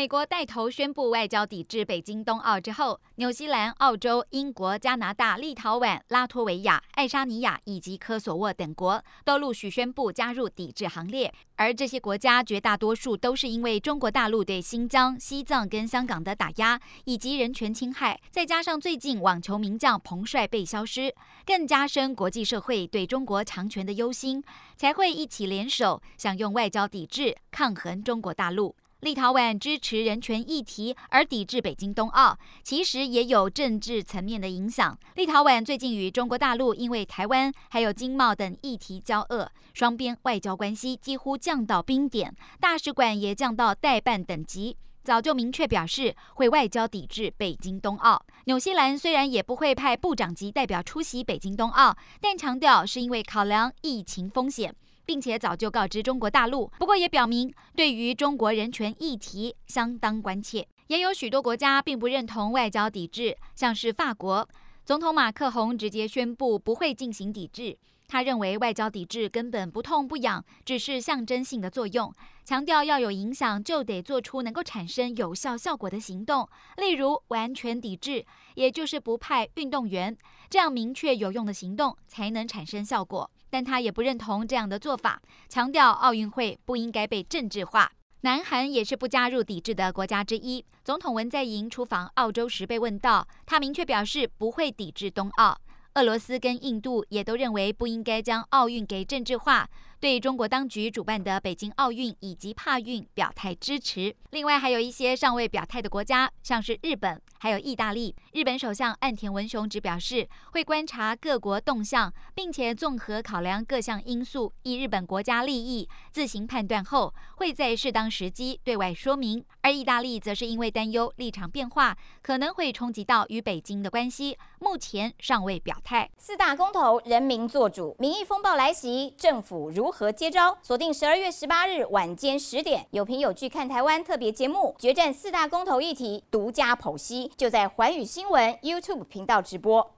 美国带头宣布外交抵制北京冬奥之后，纽西兰、澳洲、英国、加拿大、立陶宛、拉脱维亚、爱沙尼亚以及科索沃等国都陆续宣布加入抵制行列。而这些国家绝大多数都是因为中国大陆对新疆、西藏跟香港的打压以及人权侵害，再加上最近网球名将彭帅被消失，更加深国际社会对中国强权的忧心，才会一起联手，想用外交抵制抗衡中国大陆。立陶宛支持人权议题而抵制北京冬奥，其实也有政治层面的影响。立陶宛最近与中国大陆因为台湾还有经贸等议题交恶，双边外交关系几乎降到冰点，大使馆也降到代办等级，早就明确表示会外交抵制北京冬奥。纽西兰虽然也不会派部长级代表出席北京冬奥，但强调是因为考量疫情风险。并且早就告知中国大陆，不过也表明对于中国人权议题相当关切。也有许多国家并不认同外交抵制，像是法国总统马克宏直接宣布不会进行抵制。他认为外交抵制根本不痛不痒，只是象征性的作用，强调要有影响就得做出能够产生有效效果的行动，例如完全抵制，也就是不派运动员，这样明确有用的行动才能产生效果。但他也不认同这样的做法，强调奥运会不应该被政治化。南韩也是不加入抵制的国家之一。总统文在寅出访澳洲时被问到，他明确表示不会抵制冬奥。俄罗斯跟印度也都认为不应该将奥运给政治化。对中国当局主办的北京奥运以及帕运表态支持。另外，还有一些尚未表态的国家，像是日本，还有意大利。日本首相岸田文雄只表示会观察各国动向，并且综合考量各项因素，以日本国家利益自行判断后，会在适当时机对外说明。而意大利则是因为担忧立场变化可能会冲击到与北京的关系，目前尚未表态。四大公投，人民做主，民意风暴来袭，政府如何接招？锁定十二月十八日晚间十点，有凭有据看台湾特别节目，决战四大公投议题，独家剖析，就在寰宇新闻 YouTube 频道直播。